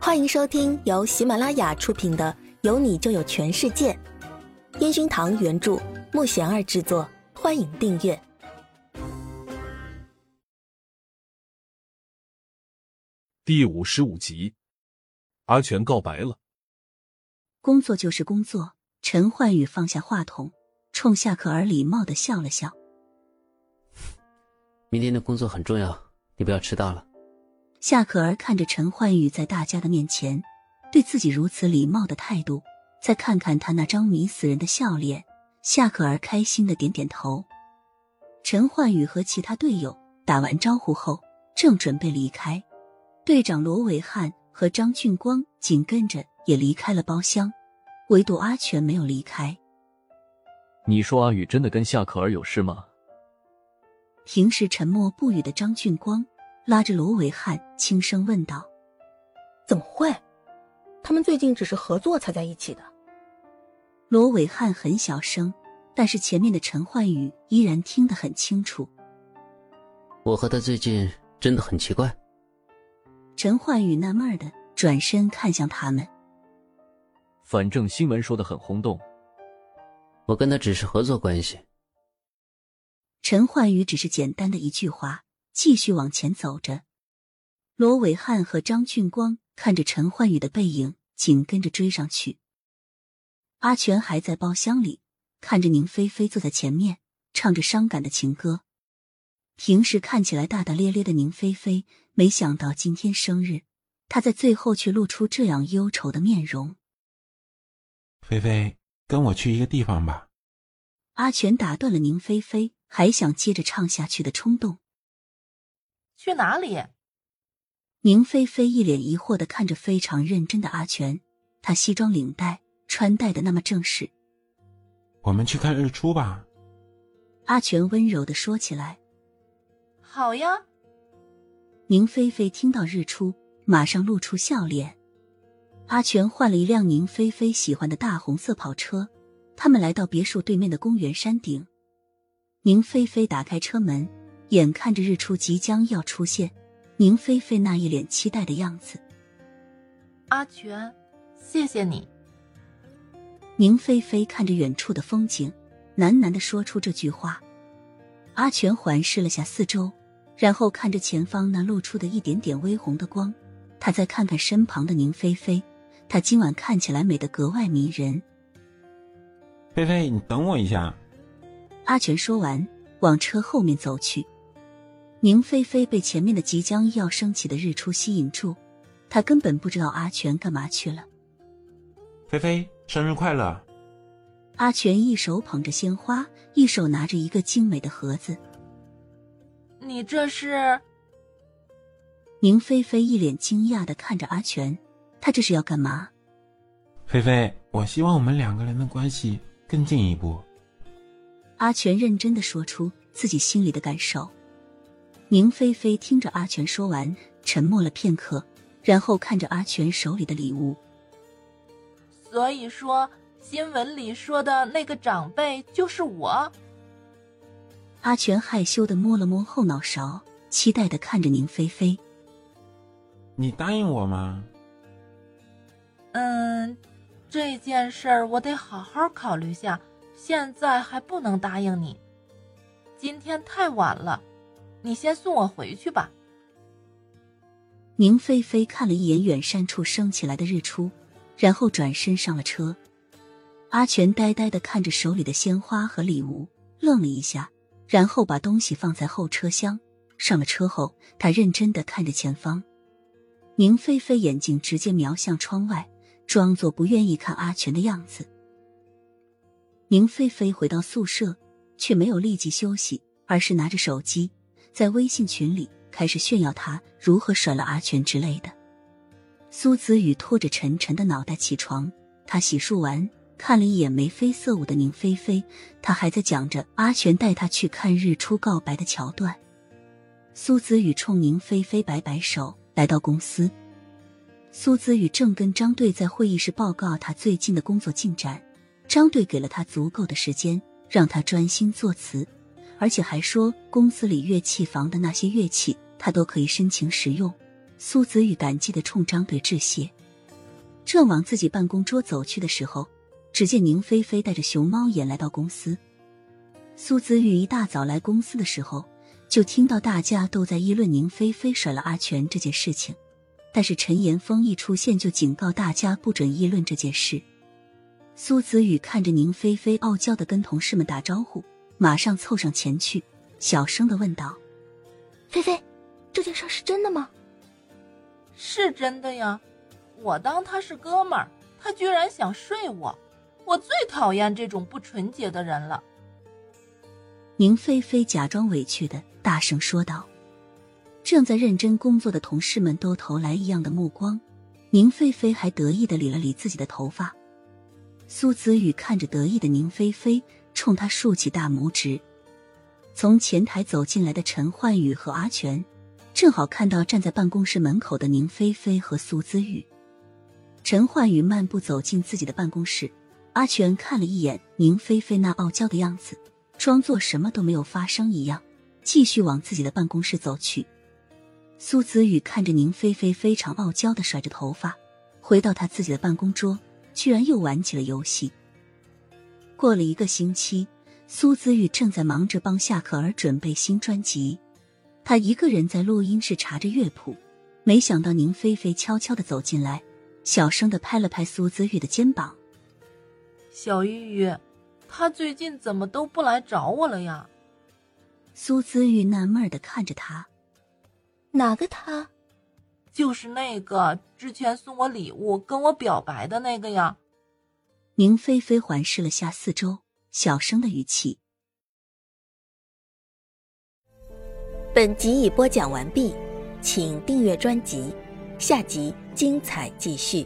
欢迎收听由喜马拉雅出品的《有你就有全世界》，烟熏堂原著，木贤儿制作。欢迎订阅第五十五集。阿全告白了。工作就是工作。陈焕宇放下话筒，冲夏可儿礼貌的笑了笑。明天的工作很重要，你不要迟到了。夏可儿看着陈焕宇在大家的面前对自己如此礼貌的态度，再看看他那张迷死人的笑脸，夏可儿开心的点点头。陈焕宇和其他队友打完招呼后，正准备离开，队长罗伟汉和张俊光紧跟着也离开了包厢，唯独阿全没有离开。你说阿宇真的跟夏可儿有事吗？平时沉默不语的张俊光。拉着罗伟汉轻声问道：“怎么会？他们最近只是合作才在一起的。”罗伟汉很小声，但是前面的陈焕宇依然听得很清楚。我和他最近真的很奇怪。陈焕宇纳闷的转身看向他们。反正新闻说的很轰动。我跟他只是合作关系。陈焕宇只是简单的一句话。继续往前走着，罗伟汉和张俊光看着陈焕宇的背影，紧跟着追上去。阿全还在包厢里看着宁菲菲坐在前面，唱着伤感的情歌。平时看起来大大咧咧的宁菲菲，没想到今天生日，她在最后却露出这样忧愁的面容。菲菲，跟我去一个地方吧。阿全打断了宁菲菲还想接着唱下去的冲动。去哪里？宁菲菲一脸疑惑的看着非常认真的阿全，他西装领带穿戴的那么正式。我们去看日出吧。阿全温柔的说起来。好呀。宁菲菲听到日出，马上露出笑脸。阿全换了一辆宁菲菲喜欢的大红色跑车，他们来到别墅对面的公园山顶。宁菲菲打开车门。眼看着日出即将要出现，宁菲菲那一脸期待的样子。阿全，谢谢你。宁菲菲看着远处的风景，喃喃的说出这句话。阿全环视了下四周，然后看着前方那露出的一点点微红的光，他再看看身旁的宁菲菲，她今晚看起来美得格外迷人。菲菲，你等我一下。阿全说完，往车后面走去。宁菲菲被前面的即将要升起的日出吸引住，她根本不知道阿全干嘛去了。菲菲，生日快乐！阿全一手捧着鲜花，一手拿着一个精美的盒子。你这是？宁菲菲一脸惊讶的看着阿全，他这是要干嘛？菲菲，我希望我们两个人的关系更进一步。阿全认真的说出自己心里的感受。宁菲菲听着阿全说完，沉默了片刻，然后看着阿全手里的礼物。所以说，新闻里说的那个长辈就是我。阿全害羞的摸了摸后脑勺，期待的看着宁菲菲。你答应我吗？嗯，这件事儿我得好好考虑下，现在还不能答应你。今天太晚了。你先送我回去吧。宁菲菲看了一眼远山处升起来的日出，然后转身上了车。阿全呆呆的看着手里的鲜花和礼物，愣了一下，然后把东西放在后车厢。上了车后，他认真的看着前方。宁菲菲眼睛直接瞄向窗外，装作不愿意看阿全的样子。宁菲菲回到宿舍，却没有立即休息，而是拿着手机。在微信群里开始炫耀他如何甩了阿全之类的。苏子宇拖着沉沉的脑袋起床，他洗漱完，看了一眼眉飞色舞的宁菲菲，他还在讲着阿全带他去看日出告白的桥段。苏子宇冲宁菲菲摆摆手，来到公司。苏子宇正跟张队在会议室报告他最近的工作进展，张队给了他足够的时间，让他专心作词。而且还说，公司里乐器房的那些乐器，他都可以申请使用。苏子玉感激的冲张队致谢，正往自己办公桌走去的时候，只见宁菲菲带着熊猫眼来到公司。苏子玉一大早来公司的时候，就听到大家都在议论宁菲菲甩了阿全这件事情，但是陈岩峰一出现就警告大家不准议论这件事。苏子宇看着宁菲菲傲娇的跟同事们打招呼，马上凑上前去，小声的问道：“菲菲，这件事是真的吗？”“是真的呀，我当他是哥们儿，他居然想睡我，我最讨厌这种不纯洁的人了。”宁菲菲假装委屈的大声说道。正在认真工作的同事们都投来异样的目光，宁菲菲还得意的理了理自己的头发。苏子宇看着得意的宁菲菲，冲他竖起大拇指。从前台走进来的陈焕宇和阿全，正好看到站在办公室门口的宁菲菲和苏子宇。陈焕宇漫步走进自己的办公室，阿全看了一眼宁菲菲那傲娇的样子，装作什么都没有发生一样，继续往自己的办公室走去。苏子宇看着宁菲菲非常傲娇的甩着头发，回到他自己的办公桌。居然又玩起了游戏。过了一个星期，苏子玉正在忙着帮夏可儿准备新专辑，他一个人在录音室查着乐谱，没想到宁菲菲悄悄的走进来，小声的拍了拍苏子玉的肩膀：“小玉玉，他最近怎么都不来找我了呀？”苏子玉纳闷的看着他：“哪个他？”就是那个之前送我礼物、跟我表白的那个呀。宁菲菲环视了下四周，小声的语气。本集已播讲完毕，请订阅专辑，下集精彩继续。